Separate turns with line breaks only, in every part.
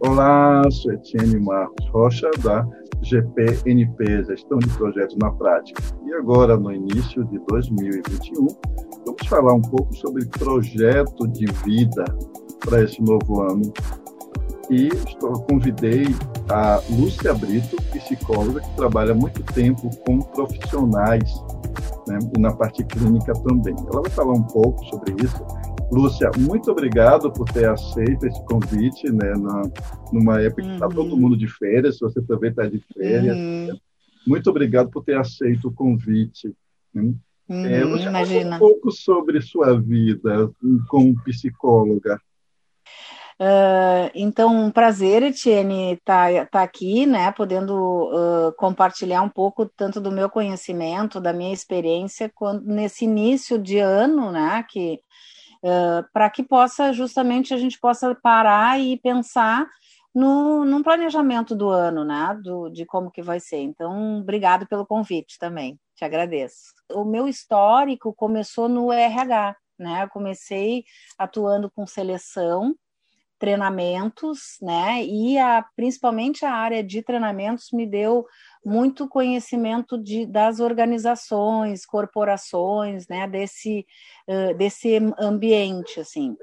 Olá, sou Etienne Marcos Rocha, da GPNP, Gestão de Projetos na Prática. E agora, no início de 2021, vamos falar um pouco sobre projeto de vida para esse novo ano. E estou, convidei a Lúcia Brito, psicóloga, que trabalha muito tempo com profissionais né, e na parte clínica também. Ela vai falar um pouco sobre isso Lúcia, muito obrigado por ter aceito esse convite, né, na, numa época que está uhum. todo mundo de férias, se você também está de férias. Uhum. Muito obrigado por ter aceito o convite. Né? Uhum, é, imagina. um pouco sobre sua vida como psicóloga.
Uh, então, um prazer, Etienne, estar tá, tá aqui, né, podendo uh, compartilhar um pouco tanto do meu conhecimento, da minha experiência, quando, nesse início de ano, né, que uh, para que possa justamente a gente possa parar e pensar no, no planejamento do ano, né? Do, de como que vai ser. Então, obrigado pelo convite também, te agradeço. O meu histórico começou no RH, né? Eu comecei atuando com seleção treinamentos, né? E a, principalmente a área de treinamentos me deu muito conhecimento de, das organizações, corporações, né? Desse, uh, desse ambiente, assim.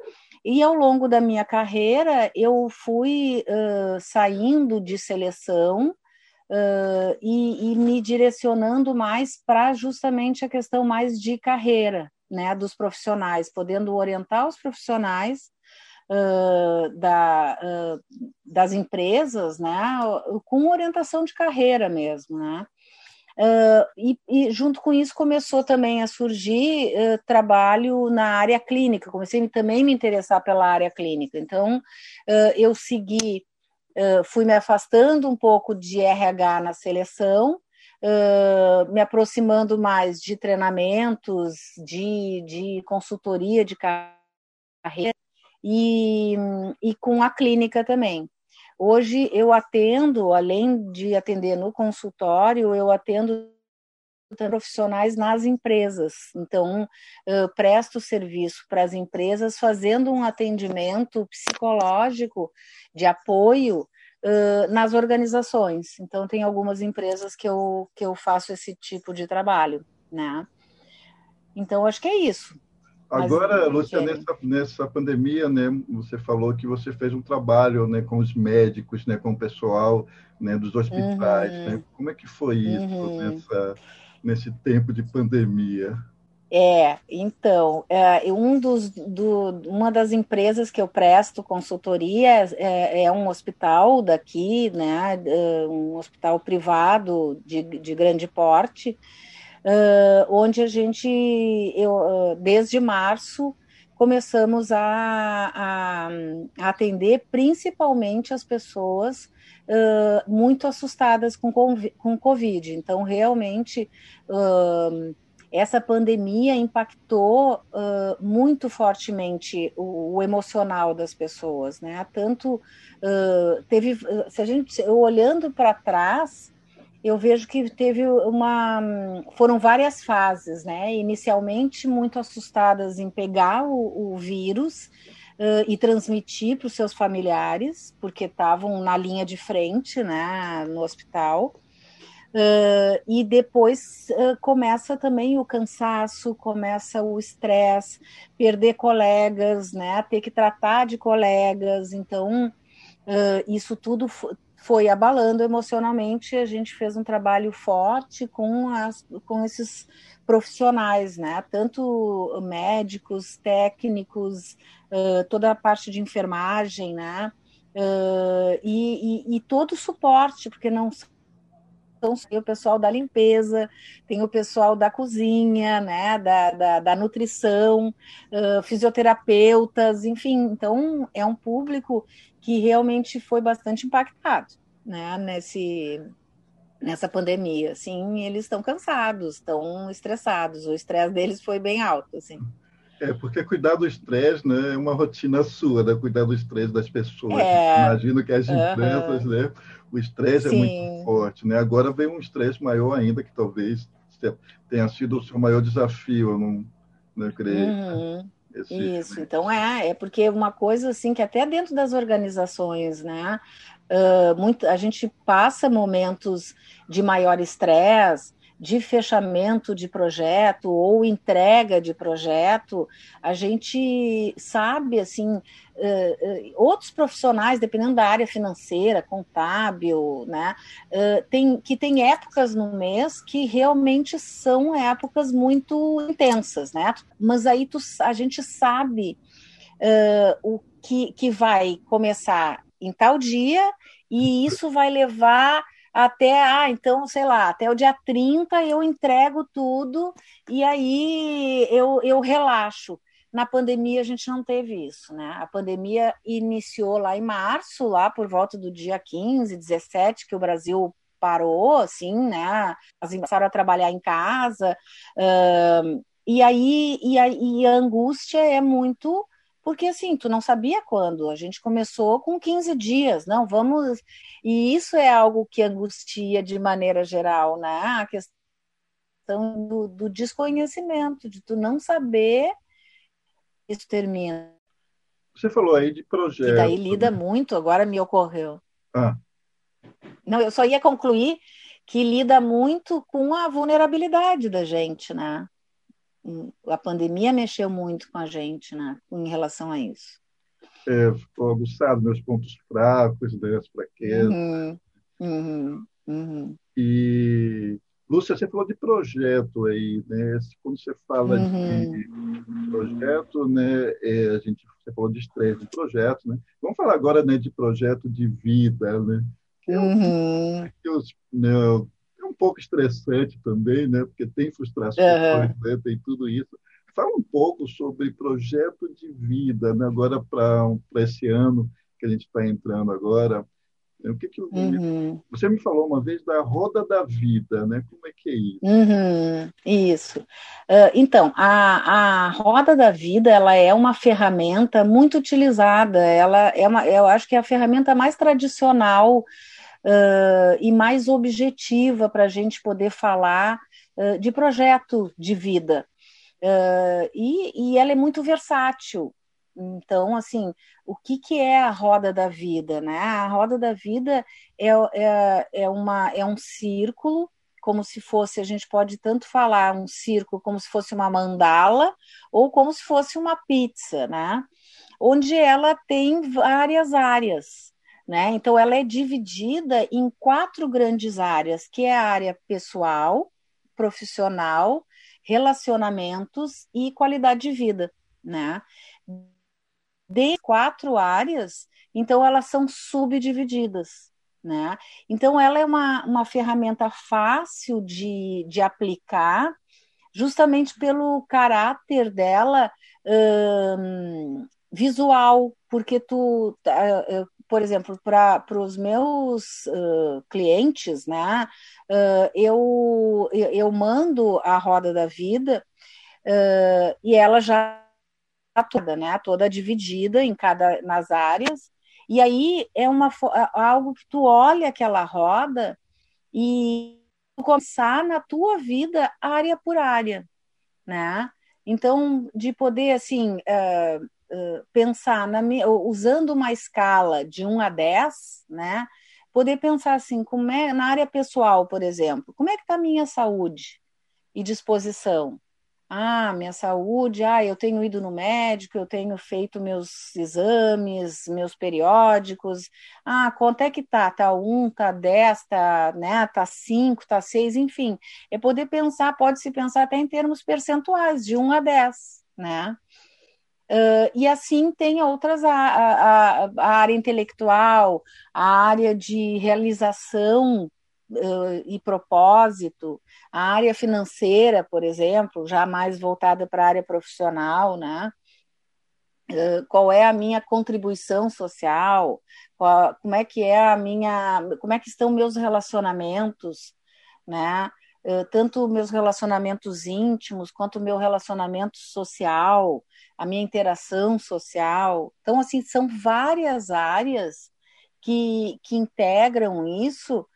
E ao longo da minha carreira, eu fui uh, saindo de seleção uh, e, e me direcionando mais para justamente a questão mais de carreira, né? Dos profissionais, podendo orientar os profissionais uh, da, uh, das empresas, né, com orientação de carreira mesmo, né. Uh, e, e, junto com isso começou também a surgir uh, trabalho na área clínica, comecei a também me interessar pela área clínica. Então, uh, eu segui, fui me afastando um pouco de RH na seleção, me aproximando mais de treinamentos, de, de consultoria de carreira, e, e com a clínica também. Hoje eu atendo, além de atender no consultório, eu atendo profissionais nas empresas. Então, presto serviço para as empresas, fazendo um atendimento psicológico de apoio uh, nas organizações. Então, tem algumas empresas que eu, que eu faço esse tipo de trabalho, né? Então, acho que é isso.
Agora, Lúcia, nessa, nessa pandemia, né, você falou que você fez um trabalho né, com os médicos, né, com o pessoal né, dos hospitais. Uhum. Né? Como é que foi isso uhum. nessa, nesse tempo de pandemia?
É, então, é, um dos, do, uma das empresas que eu presto consultoria é, é um hospital daqui, né, é, um hospital privado de, de grande porte, uh, onde a gente, eu, uh, desde março, começamos a, a, a, atender principalmente as pessoas uh, muito assustadas com, com Covid. Então, realmente, uh, essa pandemia impactou uh, muito fortemente o, o, emocional das pessoas, né? Tanto teve, se a gente olhando para trás, eu vejo que teve uma. Foram várias fases, né? Inicialmente, muito assustadas em pegar o, o vírus uh, e transmitir para os seus familiares, porque estavam na linha de frente, né, no hospital. Uh, e depois uh, começa também o cansaço, começa o estresse, perder colegas, né, ter que tratar de colegas, então uh, isso tudo foi abalando emocionalmente. A gente fez um trabalho forte com, as, com esses profissionais, né? Tanto médicos, técnicos, uh, toda a parte de enfermagem, né? Uh, e, e, e, todo o suporte, porque não então, tem o pessoal da limpeza, tem o pessoal da cozinha, né, da, da, da nutrição, uh, fisioterapeutas, enfim, então é um público que realmente foi bastante impactado, né, nesse, nessa pandemia, assim, eles estão cansados, estão estressados, o estresse deles foi bem alto, assim.
É, porque cuidar do estresse, né, é uma rotina sua, né, cuidar do estresse das pessoas. É, Imagino que as empresas, né, o estresse é muito forte, né, agora vem um estresse maior ainda, que talvez tenha sido o seu maior desafio, eu não, não creio. Uhum.
Isso, então é, é porque uma coisa assim que até dentro das organizações, né, uh, muito, a gente passa momentos de maior estresse, de fechamento de projeto ou entrega de projeto, a gente sabe, assim, outros profissionais, dependendo da área financeira, contábil, né, tem, que tem épocas no mês que realmente são épocas muito intensas, né, mas aí tu, a gente sabe o que, que vai começar em tal dia e isso vai levar até, ah, então, sei lá, até o dia 30 eu entrego tudo e aí eu, eu relaxo. Na pandemia a gente não teve isso, né? A pandemia iniciou lá em março, lá por volta do dia 15, 17, que o Brasil parou, assim, né? As começaram a trabalhar em casa. Uh, e aí e a, e a angústia é muito porque assim, tu não sabia quando. A gente começou com 15 dias, não, vamos. E isso é algo que angustia de maneira geral, né? A questão do, do desconhecimento, de tu não saber isso termina.
Você falou aí de projeto. E
daí lida muito, agora me ocorreu. Ah. Não, eu só ia concluir que lida muito com a vulnerabilidade da gente, né? A pandemia mexeu muito com a gente, né, em relação a isso.
É, ficou aguçado meus pontos fracos, né, as fraquezas. Uhum, uhum, uhum. E Lúcia, você falou de projeto aí, né? Quando você fala uhum. de projeto, né? É, a gente você falou de estresse de projeto, né? Vamos falar agora, né, de projeto de vida, né? Que é um, pouco estressante também, né? Porque tem frustrações, uhum. né? tem tudo isso. Fala um pouco sobre projeto de vida, né? Agora para esse ano que a gente está entrando agora. Né? O que que uhum. você me falou uma vez da roda da vida, né? Como é que é isso?
Uhum. Isso. Uh, então, a, a roda da vida ela é uma ferramenta muito utilizada. Ela é uma, eu acho que é a ferramenta mais tradicional uh, e mais objetiva para a gente poder falar uh, de projeto de vida. Uh, e, e ela é muito versátil. Então, assim, o que, que é a roda da vida? Né? A roda da vida é, é, é, uma, é um círculo, como se fosse, a gente pode tanto falar um círculo como se fosse uma mandala, ou como se fosse uma pizza, né? Onde ela tem várias áreas. Né? Então, ela é dividida em quatro grandes áreas, que é a área pessoal, profissional, relacionamentos e qualidade de vida. Né? De quatro áreas, então elas são subdivididas. Né? Então, ela é uma, uma ferramenta fácil de, de aplicar, justamente pelo caráter dela hum, visual, porque tu, tá, por exemplo, para os meus uh, clientes, né, uh, eu, eu mando a roda da vida uh, e ela já toda, né, toda dividida em cada nas áreas. E aí é uma algo que tu olha aquela roda e começar na tua vida área por área, né? Então, de poder assim, uh, pensar na, usando uma escala de 1 a 10, né? Poder pensar assim, como é na área pessoal, por exemplo, como é que está a minha saúde e disposição? Ah, minha saúde, ah, eu tenho ido no médico, eu tenho feito meus exames, meus periódicos. Ah, quanto é que tá? Tá 1, tá 10, tá, né, tá 5, tá 6, enfim. É poder pensar, pode se pensar até em termos percentuais, de 1 a 10, né? Uh, e assim tem outras, a, a, a, área intelectual, a área de realização uh, e propósito, a área financeira, por exemplo, já mais voltada para a área profissional, né? Uh, qual é a minha contribuição social, qual, como é que é a minha, como é que estão meus relacionamentos, né? Tanto meus relacionamentos íntimos quanto meu relacionamento social, a minha interação social. Então, assim, são várias áreas que, que integram isso,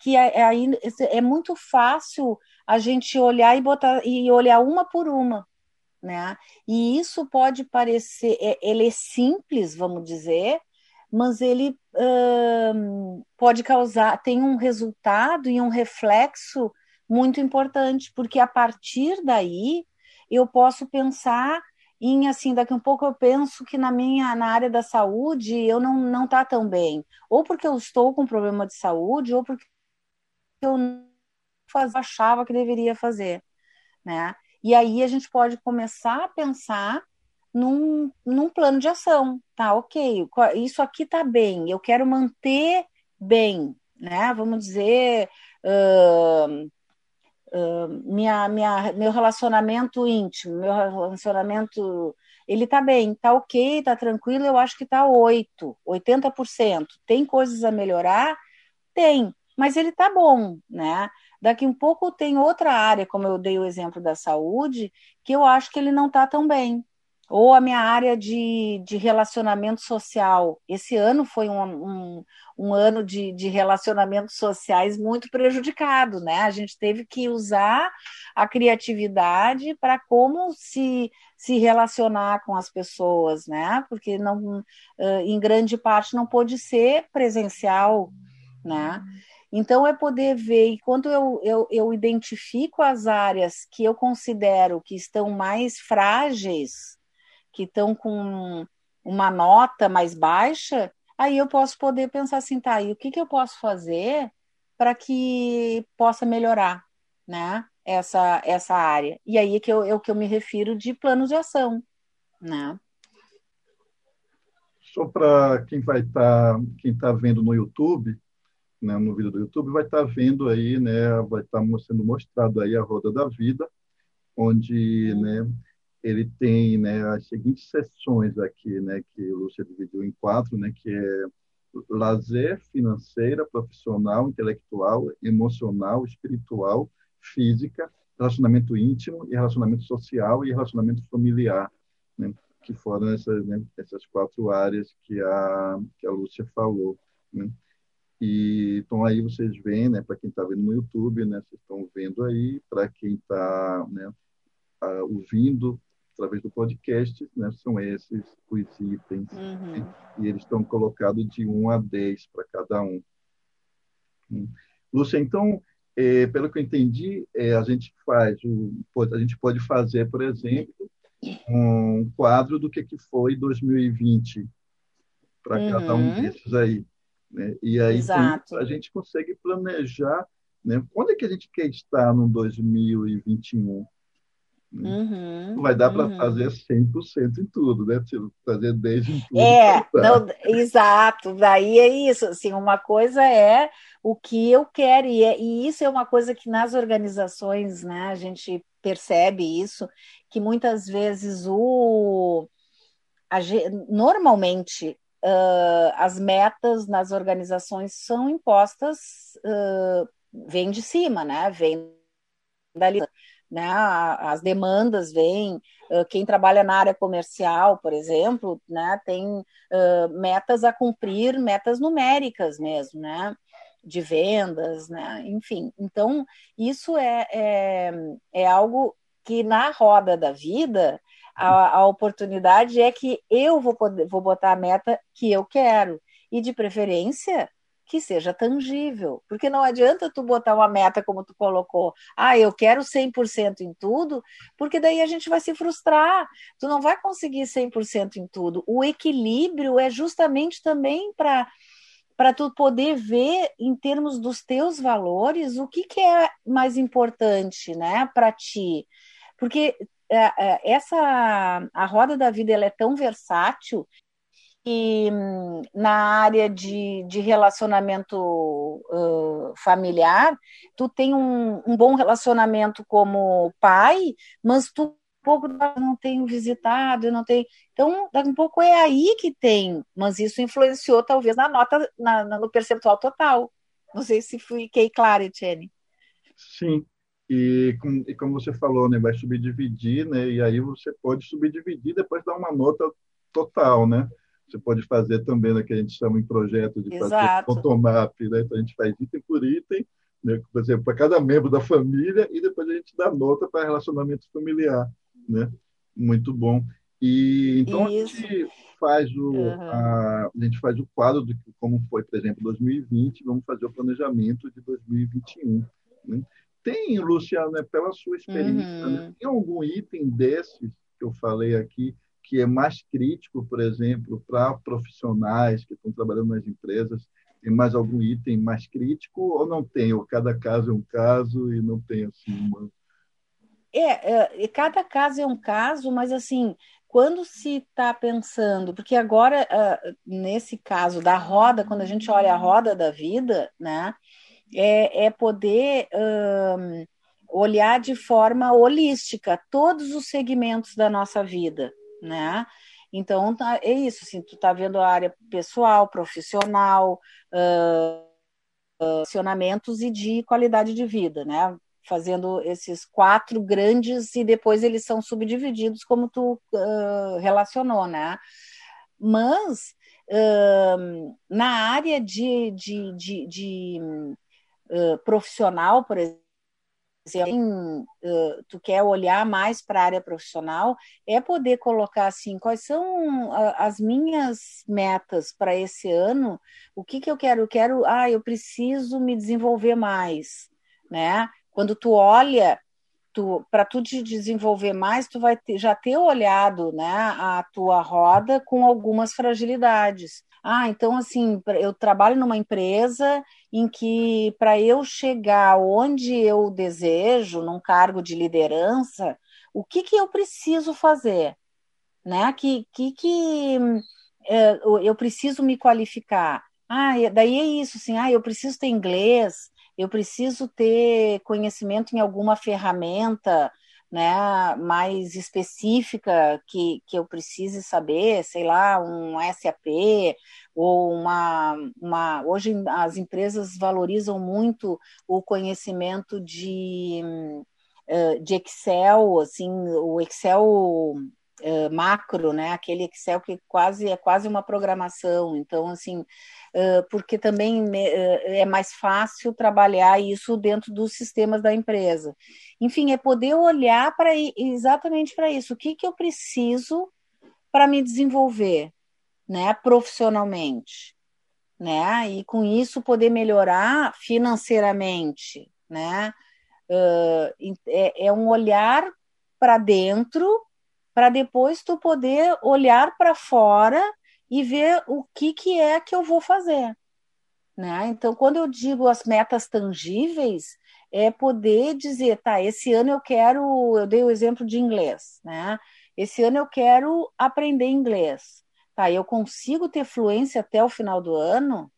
que é, é, é muito fácil a gente olhar e botar e olhar uma por uma, né? E isso pode parecer, é, ele é simples, vamos dizer, mas ele pode causar, tem um resultado e um reflexo muito importante, porque a partir daí eu posso pensar em assim, daqui a um pouco eu penso que na minha na área da saúde eu não não tá tão bem, ou porque eu estou com problema de saúde, ou porque eu não faz, achava que deveria fazer, né? E aí a gente pode começar a pensar num, num plano de ação, tá? Ok, isso aqui tá bem, eu quero manter bem, né? Vamos dizer, uh, uh, minha, minha, meu relacionamento íntimo, meu relacionamento, ele tá bem, tá ok, tá tranquilo, eu acho que tá 8, 80%. Tem coisas a melhorar? Tem, mas ele tá bom, né? Daqui um pouco tem outra área, como eu dei o exemplo da saúde, que eu acho que ele não está tão bem. Ou a minha área de, de relacionamento social. Esse ano foi um, um, um ano de, de relacionamentos sociais muito prejudicado, né? A gente teve que usar a criatividade para como se, se relacionar com as pessoas, né? Porque não, em grande parte não pôde ser presencial, né? Então, é poder ver, enquanto eu, eu, eu identifico as áreas que eu considero que estão mais frágeis, que estão com uma nota mais baixa, aí eu posso poder pensar assim, tá, e o que, que eu posso fazer para que possa melhorar, né, essa, essa área. E aí é que eu, é o que eu me refiro de planos de ação, né.
Só para quem vai estar, tá, quem está vendo no YouTube, né, no vídeo do YouTube, vai estar tá vendo aí, né, vai estar tá sendo mostrado aí a Roda da Vida, onde, né, ele tem, né, as seguintes sessões aqui, né, que Lúcia dividiu em quatro, né, que é lazer, financeira, profissional, intelectual, emocional, espiritual, física, relacionamento íntimo e relacionamento social e relacionamento familiar, né, que foram essas, né, essas quatro áreas que a que a Lúcia falou, né. E então aí vocês veem, né, para quem está vendo no YouTube, né, vocês estão vendo aí, para quem está né, ouvindo através do podcast, né, são esses os itens. Uhum. Né, e eles estão colocados de 1 a 10 para cada um. Hum. Lúcia, então, é, pelo que eu entendi, é, a gente faz, o, a gente pode fazer, por exemplo, um quadro do que, que foi 2020 para uhum. cada um uhum. desses aí. Né? E aí a gente consegue planejar né? quando é que a gente quer estar no 2021. Né? Uhum, não vai dar para uhum. fazer 100% em tudo, né? Tipo, fazer 10 em tudo.
É, não, exato. Daí é isso. Assim, uma coisa é o que eu quero, e, é, e isso é uma coisa que nas organizações né, a gente percebe isso, que muitas vezes o. A, normalmente uh, as metas nas organizações são impostas, uh, vem de cima, né? Vem dali, né? As demandas vêm. Uh, quem trabalha na área comercial, por exemplo, né? Tem metas a cumprir, metas numéricas mesmo, né? De vendas, né? Enfim, então isso é, é, é algo que na roda da vida a, a oportunidade é que eu vou, poder, vou botar a meta que eu quero. E de preferência que seja tangível, porque não adianta tu botar uma meta como tu colocou, ah, eu quero 100% em tudo, porque daí a gente vai se frustrar, tu não vai conseguir 100% em tudo. O equilíbrio é justamente também para para tu poder ver em termos dos teus valores o que, que é mais importante, né, para ti. Porque é, é, essa a roda da vida ela é tão versátil que na área de, de relacionamento uh, familiar tu tem um, um, bom relacionamento como pai, mas tu pouco não tenho visitado, não tenho. Então, daqui um pouco é aí que tem, mas isso influenciou talvez na nota, na, no percentual total. Não sei se fiquei clara, Etienne.
Sim, e, e, como você falou, né, vai subdividir, né, e aí você pode subdividir depois dar uma nota total, né? Você pode fazer também, né, que a gente chama em projeto de fazer photomap, né? Então a gente faz item por item, né, por exemplo, para cada membro da família e depois a gente dá nota para relacionamento familiar, né? Muito bom. E então Isso. a gente faz o uhum. a, a, gente faz o quadro de como foi, por exemplo, 2020, vamos fazer o planejamento de 2021. Né? Tem, Luciano, né, pela sua experiência, uhum. né, tem algum item desses que eu falei aqui que é mais crítico, por exemplo, para profissionais que estão trabalhando nas empresas? Tem mais algum item mais crítico ou não tem? Ou cada caso é um caso e não tem assim uma
é, é, cada caso é um caso, mas assim, quando se está pensando, porque agora, uh, nesse caso da roda, quando a gente olha a roda da vida, né, é, é poder um, olhar de forma holística todos os segmentos da nossa vida, né? Então, tá, é isso, assim, tu tá vendo a área pessoal, profissional, uh, e de qualidade de vida, né? fazendo esses quatro grandes e depois eles são subdivididos como tu uh, relacionou, né? Mas uh, na área de, de, de, de uh, profissional, por exemplo, tu quer olhar mais para a área profissional, é poder colocar assim, quais são as minhas metas para esse ano, o que, que eu quero? Eu quero, ah, eu preciso me desenvolver mais, né? Quando tu olha, para tu te desenvolver mais, tu vai ter, já ter olhado né, a tua roda com algumas fragilidades. Ah, então assim, eu trabalho numa empresa em que para eu chegar onde eu desejo, num cargo de liderança, o que, que eu preciso fazer? Né? Que, que, que é, eu preciso me qualificar? Ah, daí é isso, assim, ah, eu preciso ter inglês, eu preciso ter conhecimento em alguma ferramenta né, mais específica que, que eu precise saber, sei lá, um SAP ou uma, uma. Hoje as empresas valorizam muito o conhecimento de, eh, de Excel, assim, o Excel Uh, macro, né? Aquele Excel que quase é quase uma programação. Então, assim, uh, porque também uh, é mais fácil trabalhar isso dentro dos sistemas da empresa. Enfim, é poder olhar para exatamente para isso. O que, que eu preciso para me desenvolver, né? Profissionalmente, né? E com isso poder melhorar financeiramente, né? é, é um olhar para dentro para depois tu poder olhar para fora e ver o que, que é que eu vou fazer. Né? Então, quando eu digo as metas tangíveis, é poder dizer, tá, esse ano eu quero, eu dei o exemplo de inglês, né? Esse ano eu quero aprender inglês. Tá, eu consigo ter fluência até o final do ano?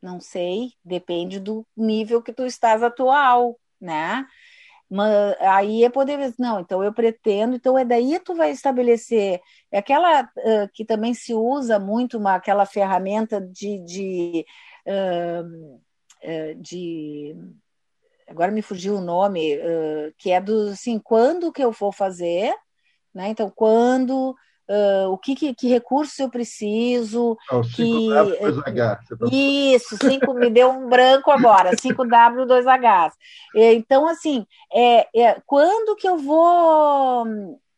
Não sei, depende do nível que tu estás atual, né? Mas aí é poder ver, não, então eu pretendo, então é daí tu vai estabelecer é aquela uh, que também se usa muito uma, aquela ferramenta de, de, uh, de agora me fugiu o nome, que é do assim, quando que eu vou fazer, né? Então, quando Uh, o que, que, que recursos eu preciso.
Oh,
que,
h
tá Isso, 5 me deu um branco agora, 5W2H. Então, assim, é, é, quando que eu vou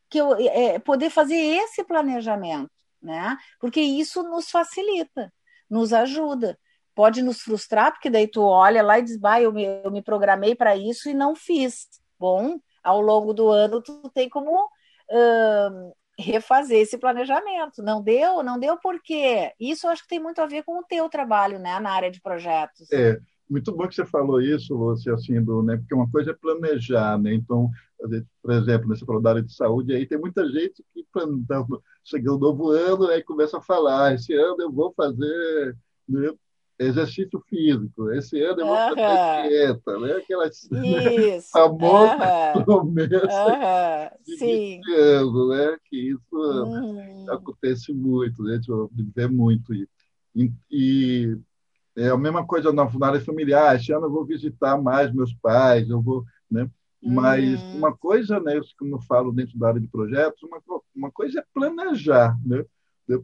que eu, é, poder fazer esse planejamento, né? Porque isso nos facilita, nos ajuda. Pode nos frustrar, porque daí tu olha lá e diz, bah, eu me, eu me programei para isso e não fiz. Bom, ao longo do ano tu tem como uh, refazer esse planejamento. Não deu? Não deu por quê? Isso eu acho que tem muito a ver com o teu trabalho, né, na área de projetos.
É, muito bom que você falou isso, você assim, do, né, porque uma coisa é planejar, né? Então, por exemplo, nesse falou da área de saúde, aí tem muita gente que tá, chega o novo ano né, começa a falar, esse ano eu vou fazer né, exercício físico. Esse ano eu vou fazer uhum. dieta, né? Aquelas
né,
famosas uhum. promessas de Sim. ano, né? Que isso uhum. acontece muito, né? A gente vê muito isso. E, e, é a mesma coisa na, na área familiar. Esse ano eu vou visitar mais meus pais, eu vou, né? Mas uhum. uma coisa, né, como eu falo dentro da área de projetos, uma, uma coisa é planejar, né?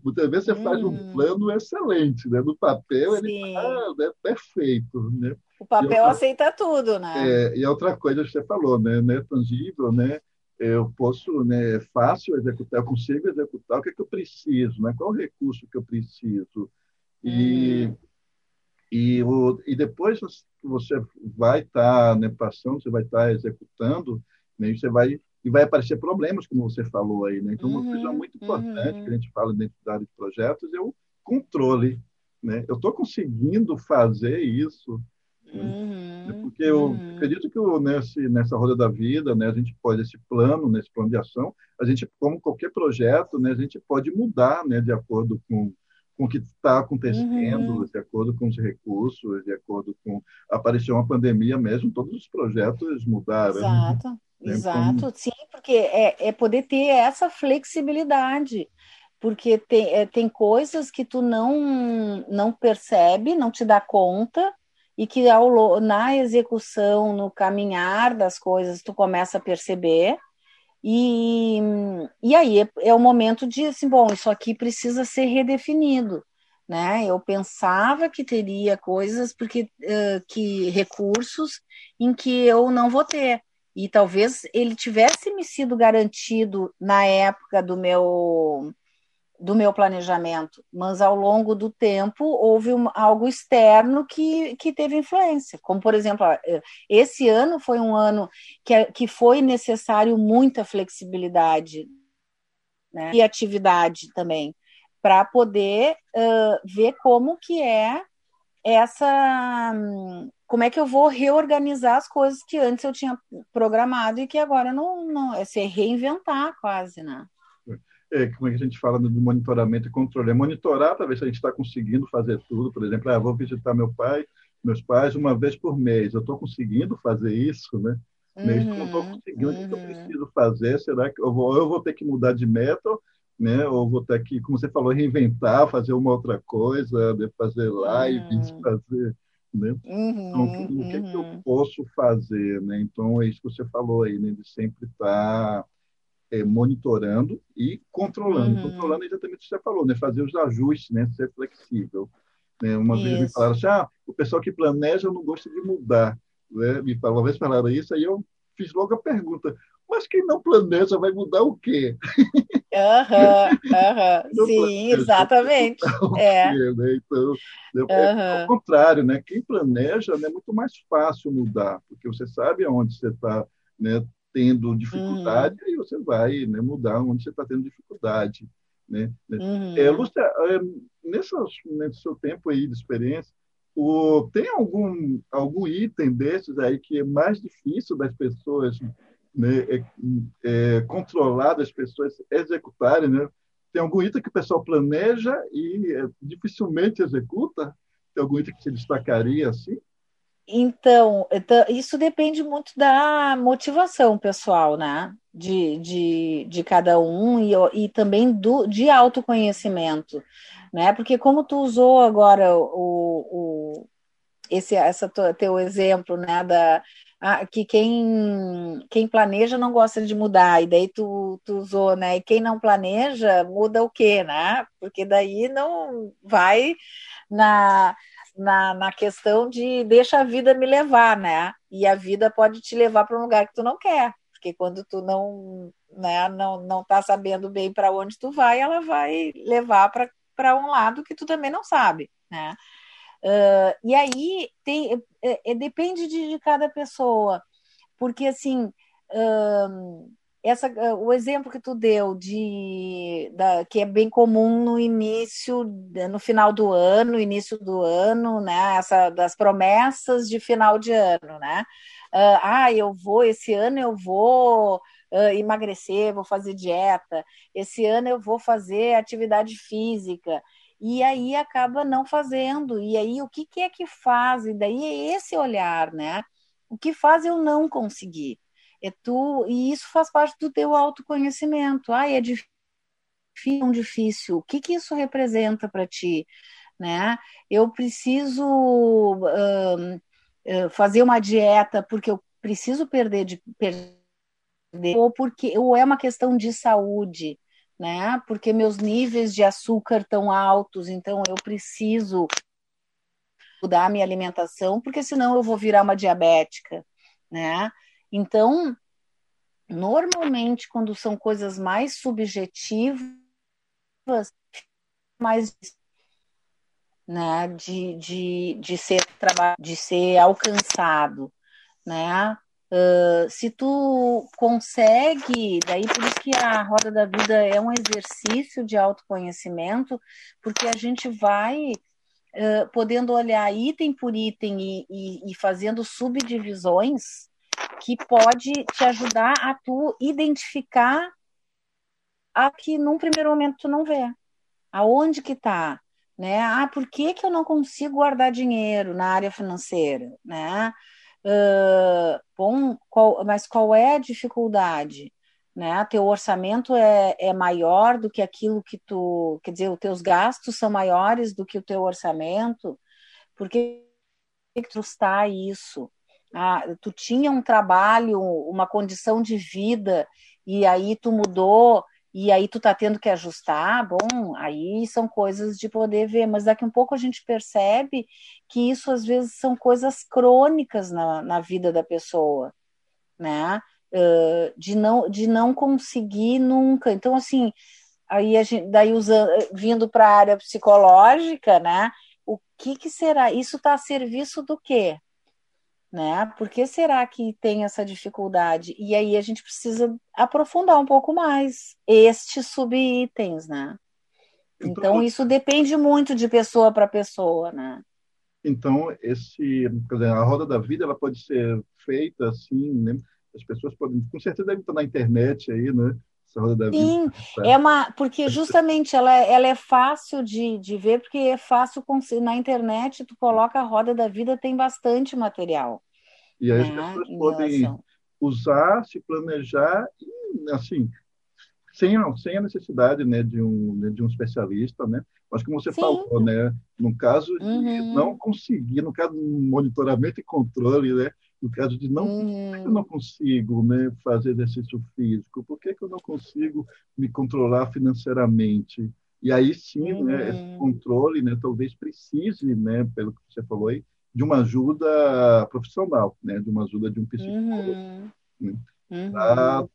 Muitas vezes você hum. faz um hum. plano excelente, né? No papel Sim. ele ah, é perfeito, né?
O papel outra, aceita tudo, né?
É, e outra coisa que você falou, né? Não é tangível, né? eu posso, né, é fácil executar, eu consigo executar o que, é que eu preciso, né? qual o recurso que eu preciso. E, uhum. e, o, e depois você vai estar tá, né, passando, você vai estar tá executando, né, e você vai e vai aparecer problemas, como você falou aí. Né? Então, uma coisa uhum, muito importante uhum. que a gente fala dentro da área de projetos é o controle. Né? Eu estou conseguindo fazer isso Uhum, Porque eu uhum. acredito que nesse, nessa roda da vida, né, a gente pode, esse plano, nesse plano de ação, a gente, como qualquer projeto, né, a gente pode mudar né, de acordo com, com o que está acontecendo, uhum. de acordo com os recursos, de acordo com. Apareceu uma pandemia mesmo, todos os projetos mudaram.
Exato, né? exato. Sim, porque é, é poder ter essa flexibilidade porque tem, é, tem coisas que tu não não percebe, não te dá conta, e que ao, na execução, no caminhar das coisas, tu começa a perceber. E, e aí é, é o momento de assim, bom, isso aqui precisa ser redefinido. Né? Eu pensava que teria coisas porque uh, que recursos em que eu não vou ter e talvez ele tivesse me sido garantido na época do meu do meu planejamento, mas ao longo do tempo houve um, algo externo que, que teve influência, como por exemplo, eh, esse ano foi um ano que, que foi necessário muita flexibilidade né, e atividade também, para poder uh, ver como que é essa como é que eu vou reorganizar as coisas que antes eu tinha programado e que agora não, não é se reinventar quase, né?
É, como é que a gente fala do monitoramento e controle? É monitorar para ver se a gente está conseguindo fazer tudo. Por exemplo, ah, vou visitar meu pai, meus pais uma vez por mês. Eu estou conseguindo fazer isso, né? Uhum, Mesmo que não estou conseguindo, uhum. o que eu uhum. preciso fazer? Será que eu vou, eu vou ter que mudar de método, né? Ou vou ter que, como você falou, reinventar, fazer uma outra coisa, fazer lives, uhum. fazer né? Uhum, então, o que, é que, eu uhum. posso fazer, né? Então é isso que você falou aí, né? De sempre estar tá é, monitorando e controlando. Uhum. Controlando exatamente o que você falou, né? fazer os ajustes, né? ser flexível. Né? Uma isso. vez me falaram assim, ah, o pessoal que planeja não gosta de mudar. Né? Me falaram, uma vez falaram isso, aí eu fiz logo a pergunta, mas quem não planeja vai mudar o quê?
Aham, uhum, sim, planeja, exatamente. É.
Quê, né? Então, uhum. é, ao contrário, né? quem planeja né, é muito mais fácil mudar, porque você sabe aonde você está né, tendo dificuldade, uhum. aí você vai né, mudar onde você está tendo dificuldade. Né? Uhum. É, Lúcia, é, nesse, nesse seu tempo aí de experiência, o, tem algum, algum item desses aí que é mais difícil das pessoas né, é, é, controlar, das pessoas executarem? Né? Tem algum item que o pessoal planeja e é, dificilmente executa? Tem algum item que se destacaria assim?
Então, então, isso depende muito da motivação pessoal, né? De, de, de cada um e, e também do, de autoconhecimento, né? Porque como tu usou agora o, o esse essa teu exemplo, né? Da, que quem, quem planeja não gosta de mudar, e daí tu, tu usou, né? E quem não planeja muda o quê, né? Porque daí não vai na na, na questão de deixa a vida me levar, né? E a vida pode te levar para um lugar que tu não quer, porque quando tu não, né, não, não tá sabendo bem para onde tu vai, ela vai levar para um lado que tu também não sabe, né? Uh, e aí tem, é, é, depende de, de, cada pessoa, porque assim. Uh, essa, eh, o exemplo que tu deu de da, que é bem comum no início, no final do ano, início do ano, né? Essa das promessas de final de ano, né? Uh, ah, eu vou esse ano eu vou uh, emagrecer, vou fazer dieta. Esse ano eu vou fazer atividade física. E aí acaba não fazendo. E aí o que, que é que faz? E daí é esse olhar, né? O que faz eu não conseguir? É tu, e isso faz parte do teu autoconhecimento. Ah, é difícil, difícil. O que, que isso representa para ti? Né? Eu preciso uh, fazer uma dieta porque eu preciso perder de perder, ou porque ou é uma questão de saúde, né? Porque meus níveis de açúcar estão altos, então eu preciso mudar a minha alimentação, porque senão eu vou virar uma diabética, né? Então, normalmente, quando são coisas mais subjetivas, mais né, de, de, de ser de ser alcançado, né? Uh, se tu consegue, daí por isso que a roda da vida é um exercício de autoconhecimento, porque a gente vai uh, podendo olhar item por item e, e, e fazendo subdivisões que pode te ajudar a tu identificar a que num primeiro momento tu não vê. Aonde que está? Né? Ah, por que, que eu não consigo guardar dinheiro na área financeira? Né? Uh, bom, qual, mas qual é a dificuldade? Né? Teu orçamento é, é maior do que aquilo que tu. Quer dizer, os teus gastos são maiores do que o teu orçamento? Por que, que tu está isso? Ah, tu tinha um trabalho, uma condição de vida, e aí tu mudou, e aí tu tá tendo que ajustar, bom, aí são coisas de poder ver, mas daqui um pouco a gente percebe que isso às vezes são coisas crônicas na, na vida da pessoa, né? Uh, de, não, de não conseguir nunca. Então, assim, aí a gente, daí usando, vindo para a área psicológica, né? O que, que será? Isso está a serviço do quê? Né? Por que será que tem essa dificuldade? E aí a gente precisa aprofundar um pouco mais estes subitens, né? Então, então isso depende muito de pessoa para pessoa, né?
Então esse, dizer, a roda da vida ela pode ser feita assim, né? As pessoas podem, com certeza devem estar na internet aí, né? Da
Sim, vida, tá? é uma, porque justamente ela, é, ela é fácil de, de ver, porque é fácil na internet, tu coloca a roda da vida, tem bastante material.
E aí as é, pessoas podem usar, se planejar e, assim, sem, sem a necessidade né, de, um, né, de um especialista, né? Mas como você Sim. falou, né? No caso de uhum. não conseguir, no caso do monitoramento e controle, né? No caso de não, por que eu não consigo né, fazer exercício físico? Por que, que eu não consigo me controlar financeiramente? E aí sim, né, esse uhum. controle, né, talvez precise, né, pelo que você falou aí, de uma ajuda profissional, né? de uma ajuda de um psicólogo. Uhum. Né? Uhum.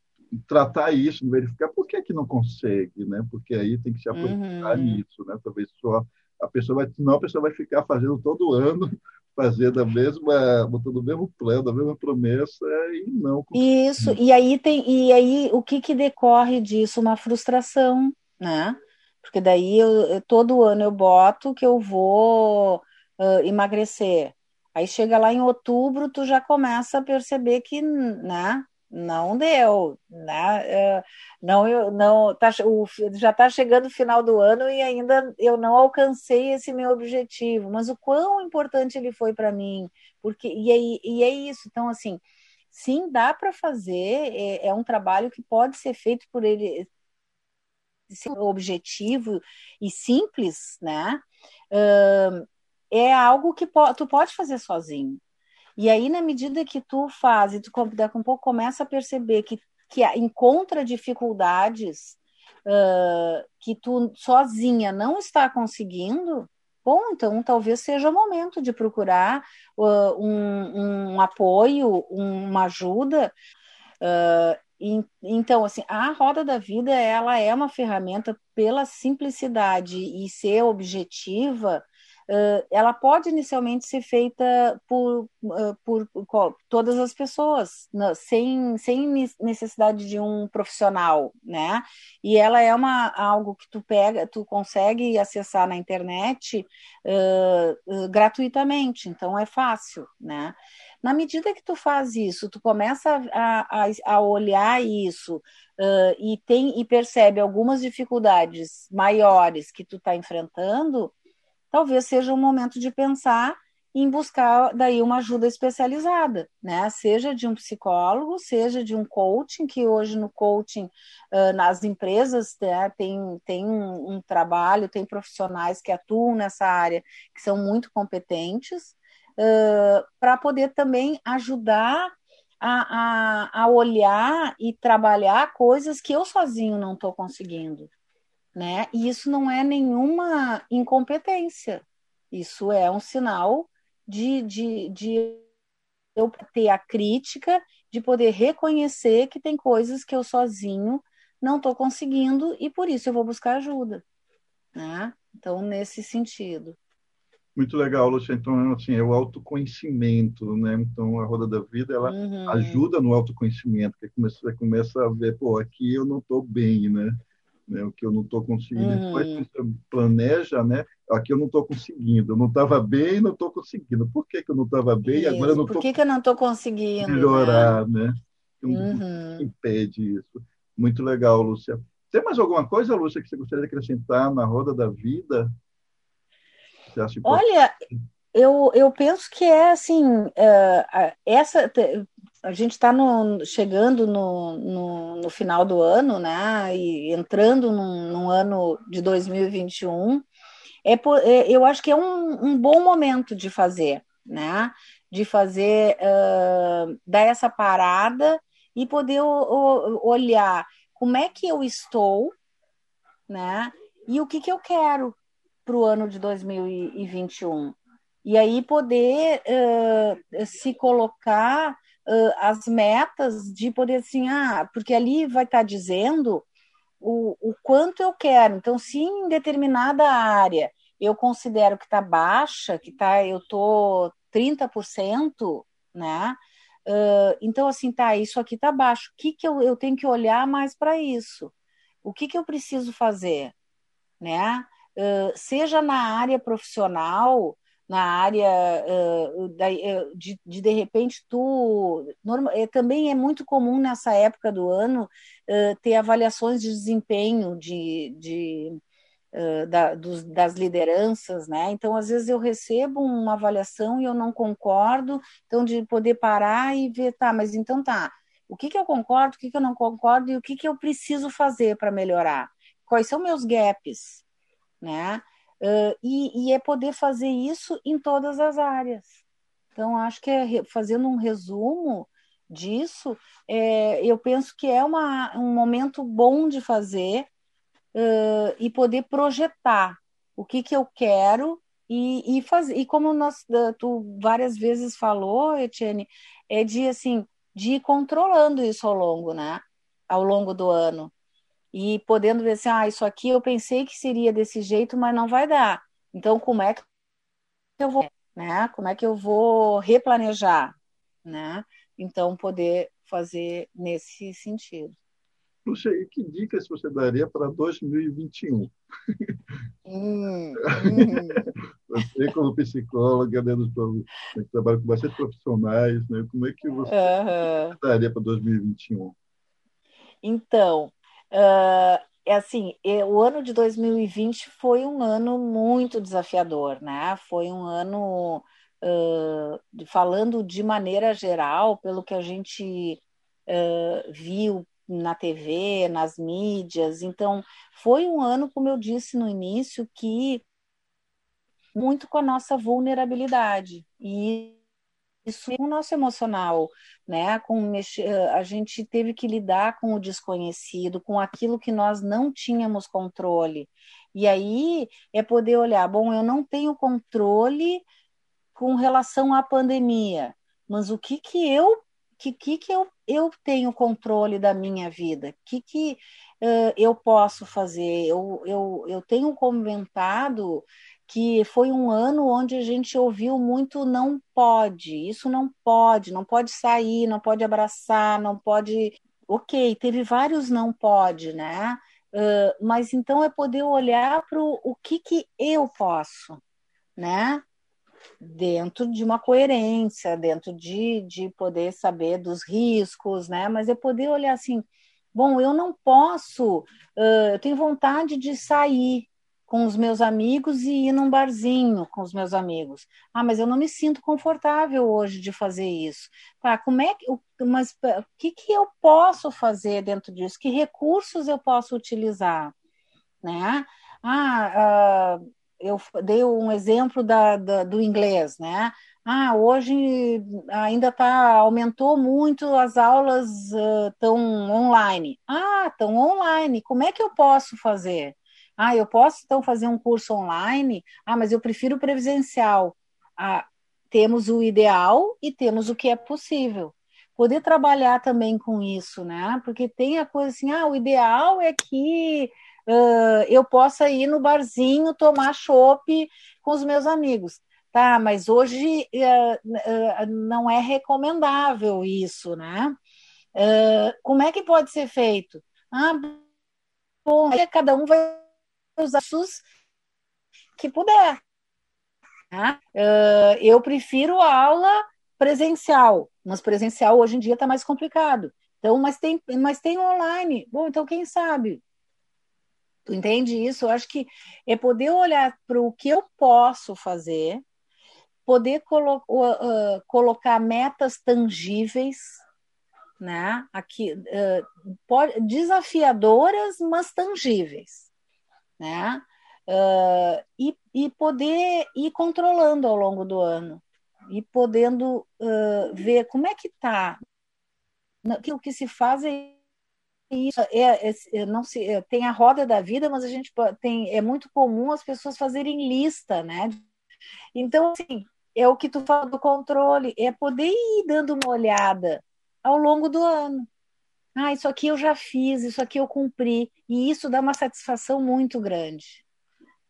Tratar isso, verificar por que, que não consegue, né? porque aí tem que se aprofundar uhum. nisso. Né? Talvez só a pessoa vai, não a pessoa vai ficar fazendo todo ano, fazendo a mesma, botando o mesmo plano, a mesma promessa e não.
Isso, e aí tem, e aí o que que decorre disso? Uma frustração, né? Porque daí eu, todo ano eu boto que eu vou uh, emagrecer. Aí chega lá em outubro, tu já começa a perceber que, né, não deu, né? Uh, não, não, tá, o, já está chegando o final do ano e ainda eu não alcancei esse meu objetivo. Mas o quão importante ele foi para mim, porque e, aí, e é isso. Então, assim, sim, dá para fazer. É, é um trabalho que pode ser feito por ele objetivo e simples, né? É algo que po tu pode fazer sozinho. E aí, na medida que tu faz e tu daqui um pouco começa a perceber que, que encontra dificuldades uh, que tu sozinha não está conseguindo, bom, então talvez seja o momento de procurar uh, um, um, apoio, uma ajuda. Uh, então, assim, a roda da vida ela é uma ferramenta pela simplicidade e ser objetiva ela pode inicialmente ser feita por, por, todas as pessoas, sem, sem necessidade de um profissional, né? E ela é uma, algo que tu pega, tu consegue acessar na internet uh, gratuitamente, então é fácil, né? Na medida que tu faz isso, tu começa a, a, a olhar isso uh, e tem e percebe algumas dificuldades maiores que tu está enfrentando, talvez seja um momento de pensar em buscar daí uma ajuda especializada, né? Seja de um psicólogo, seja de um coaching, que hoje no coaching uh, nas empresas né, tem, tem um, um, trabalho, tem profissionais que atuam nessa área que são muito competentes, uh, para poder também ajudar a, a, a olhar e trabalhar coisas que eu sozinho não estou conseguindo né? E isso não é nenhuma incompetência, isso é um sinal de, de, de eu ter a crítica de poder reconhecer que tem coisas que eu sozinho não estou conseguindo e por isso eu vou buscar ajuda, né? Então, nesse sentido.
Muito legal, Lúcia. Então, assim, é o autoconhecimento, né? Então, a Roda da Vida, ela uhum. ajuda no autoconhecimento, que você começa a ver, pô, aqui eu não estou bem, né? Né? O que eu não estou conseguindo. Uhum. Depois você planeja, né? Aqui eu não estou conseguindo. Eu não estava bem, não estou conseguindo. Por que, que eu não estava bem?
Isso.
Agora eu não
Por que, que eu não estou conseguindo
melhorar, né? né? Uhum. impede isso. Muito legal, Lúcia. Tem mais alguma coisa, Lúcia, que você gostaria de acrescentar na Roda da Vida?
Olha, eu, eu penso que é assim, uh, essa a gente está chegando no, no, no, final do ano, né? E entrando num, num ano de 2021, é, é, eu acho que é um, um, bom momento de fazer, né? De fazer uh, dar essa parada e poder o, o, olhar como é que eu estou, né? E o que, que eu quero para o ano de 2021. E aí poder uh, se colocar uh, as metas de poder assim, ah, porque ali vai estar tá dizendo o, o quanto eu quero. Então, se em determinada área eu considero que está baixa, que tá, eu estou 30%, né? Uh, então, assim, tá, isso aqui está baixo. O que, que eu, eu tenho que olhar mais para isso? O que, que eu preciso fazer? Né? Uh, seja na área profissional, na área uh, de, de, de repente tu normal, é, também é muito comum nessa época do ano uh, ter avaliações de desempenho de, de uh, da, dos, das lideranças, né? Então às vezes eu recebo uma avaliação e eu não concordo, então de poder parar e ver, tá, mas então tá, o que que eu concordo, o que que eu não concordo e o que que eu preciso fazer para melhorar? Quais são meus gaps, né? Uh, e, e, é poder fazer isso em todas as áreas. Então, acho que é, fazendo um resumo disso, é, eu penso que é uma, um momento bom de fazer uh, e poder projetar o que, que eu quero e, e fazer. E como nós, tu várias vezes falou, Etienne, é de assim de ir controlando isso ao longo, né? Ao longo do ano e podendo ver assim, ah, isso aqui eu pensei que seria desse jeito, mas não vai dar. Então, como é que eu vou, né? Como é que eu vou replanejar, né? Então, poder fazer nesse sentido.
Puxa, e que dicas você daria para 2021? Hum, hum. você, como psicóloga, né, que trabalha com bastante profissionais, né, como é que você uhum. daria para 2021?
Então, É assim, o ano de 2020 foi um ano muito desafiador, né? Foi um ano, uh, falando de maneira geral, pelo que a gente uh, viu na TV, nas mídias. Então, foi um ano, como eu disse no início, que muito com a nossa vulnerabilidade. E isso o nosso emocional, né? Com a gente teve que lidar com o desconhecido, com aquilo que nós não tínhamos controle. E aí é poder olhar, bom, eu não tenho controle com relação à pandemia, mas o que que eu que que, que eu, eu tenho controle da minha vida? Que que uh, eu posso fazer? Eu, eu, eu tenho comentado que foi um ano onde a gente ouviu muito não pode, isso não pode, não pode sair, não pode abraçar, não pode. Ok, teve vários não pode, né? Uh, mas então é poder olhar para o que, que eu posso, né? Dentro de uma coerência, dentro de, de poder saber dos riscos, né? Mas é poder olhar assim, bom, eu não posso, uh, eu tenho vontade de sair, com os meus amigos e ir num barzinho com os meus amigos. Ah, mas eu não me sinto confortável hoje de fazer isso. Tá, como é que, mas o que, que eu posso fazer dentro disso? Que recursos eu posso utilizar? Né? Ah, uh, eu dei um exemplo da, da, do inglês, né? Ah, hoje ainda tá aumentou muito as aulas estão uh, online. Ah, estão online. Como é que eu posso fazer? Ah, eu posso então fazer um curso online? Ah, mas eu prefiro presencial. Ah, temos o ideal e temos o que é possível. poder trabalhar também com isso, né? Porque tem a coisa assim, ah, o ideal é que uh, eu possa ir no barzinho tomar chopp com os meus amigos. Tá, mas hoje uh, uh, não é recomendável isso, né? como é que pode ser feito? Ah, bom, cada um vai usar os que puder. Né? eu prefiro aula presencial, mas presencial hoje em dia está mais complicado. Então, mas tem, mas tem online. Bom, então quem sabe? Tu entende isso? Eu acho que é poder olhar para o que eu posso fazer, poder colo uh, colocar metas tangíveis, né? Aqui, uh, desafiadoras, mas tangíveis, né? Uh, e, e poder ir controlando ao longo do ano e podendo uh, ver como é que está. O que se faz é isso. É, é, não se, é, tem a roda da vida, mas a gente tem. É muito comum as pessoas fazerem lista, né? Então, assim, é o que tu fala do controle, é poder ir dando uma olhada ao longo do ano. Ah, isso aqui eu já fiz, isso aqui eu cumpri. E isso dá uma satisfação muito grande,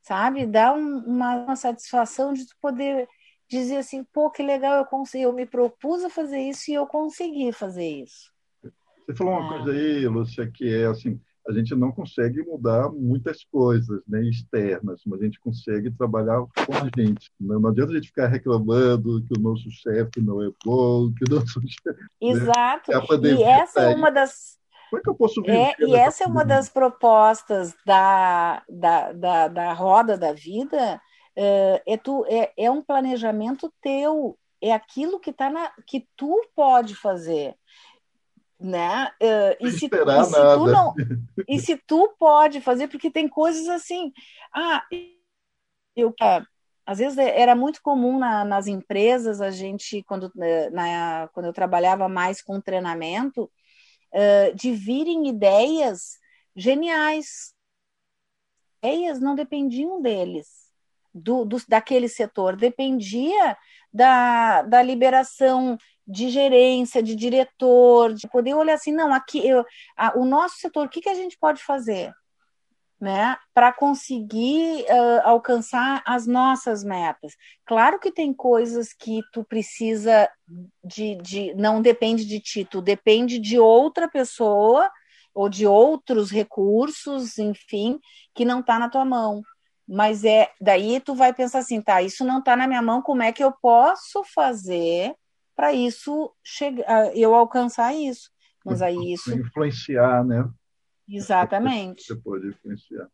sabe? Dá um, uma, uma satisfação de tu poder dizer assim, pô, que legal, eu consegui, eu me propus a fazer isso e eu consegui fazer isso.
Você falou uma coisa aí, Lúcia, que é assim, a gente não consegue mudar muitas coisas né, externas, mas a gente consegue trabalhar com a gente. Não, não adianta a gente ficar reclamando que o nosso chefe não é bom, que o nosso chefe...
Né, Exato, né, e essa é uma das...
Como é que eu posso
ver? É, e essa é uma das propostas da, da, da, da roda da vida, é, é, tu, é, é um planejamento teu, é aquilo que, tá na, que tu pode fazer né? Uh, e, se, e, se tu não, e se tu pode fazer, porque tem coisas assim, ah, eu às vezes é, era muito comum na, nas empresas a gente quando eh, na, quando eu trabalhava mais com treinamento uh, de virem ideias geniais, ideias não dependiam deles do, do, daquele setor, dependia da, da liberação de gerência, de diretor, de poder olhar assim, não, aqui eu, a, o nosso setor, o que, que a gente pode fazer? Né, para conseguir uh, alcançar as nossas metas. Claro que tem coisas que tu precisa de, de, não depende de ti, tu depende de outra pessoa ou de outros recursos, enfim, que não está na tua mão. Mas é daí tu vai pensar assim, tá, isso não está na minha mão, como é que eu posso fazer para isso chegar, eu alcançar isso? Mas aí isso
influenciar, né?
Exatamente.
Você pode influenciar.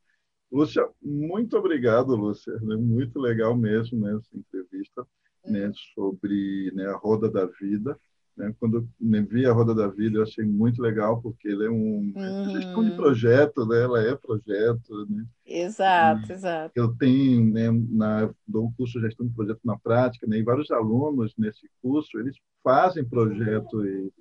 Lúcia, muito obrigado, Lúcia. É muito legal mesmo né, essa entrevista né, sobre né, a roda da vida. Né? Quando eu vi a Roda da Vida, eu achei muito legal, porque ele é um uhum. gestão de projeto, né? ela é projeto. Né?
Exato, e exato.
Eu tenho, né, na, dou um curso de gestão de projeto na prática, né, e vários alunos nesse curso, eles fazem projeto e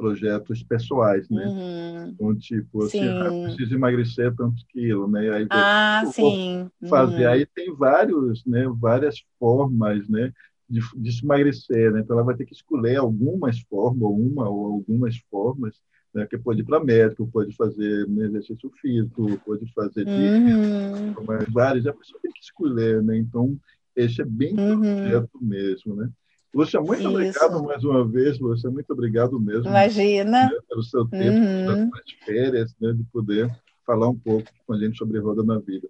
projetos pessoais, né? Uhum. Então, tipo, assim, ah, preciso emagrecer tantos quilos, né? Aí,
ah, sim.
Fazer. Uhum. Aí tem vários, né? Várias formas, né? De, de se emagrecer, né? Então ela vai ter que escolher algumas formas, uma ou algumas formas, né? Que pode ir para médico, pode fazer exercício físico, pode fazer uhum. dieta, várias, a pessoa tem que escolher, né? Então esse é bem uhum. projeto mesmo, né? Lúcia, muito Isso. obrigado mais uma vez, Lúcia, muito obrigado mesmo.
Imagina.
Né, pelo seu tempo, uhum. das férias, né, de poder falar um pouco com a gente sobre Roda na Vida.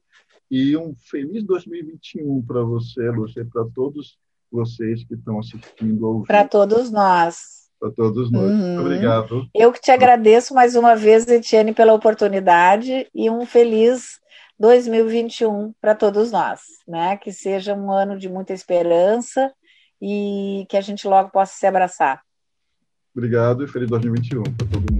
E um feliz 2021 para você, Lúcia, e para todos vocês que estão assistindo.
Para todos nós.
Para todos nós. Uhum. Obrigado.
Eu que te agradeço mais uma vez, Etienne, pela oportunidade e um feliz 2021 para todos nós, né? Que seja um ano de muita esperança e que a gente logo possa se abraçar.
Obrigado e feliz 2021 para todo mundo.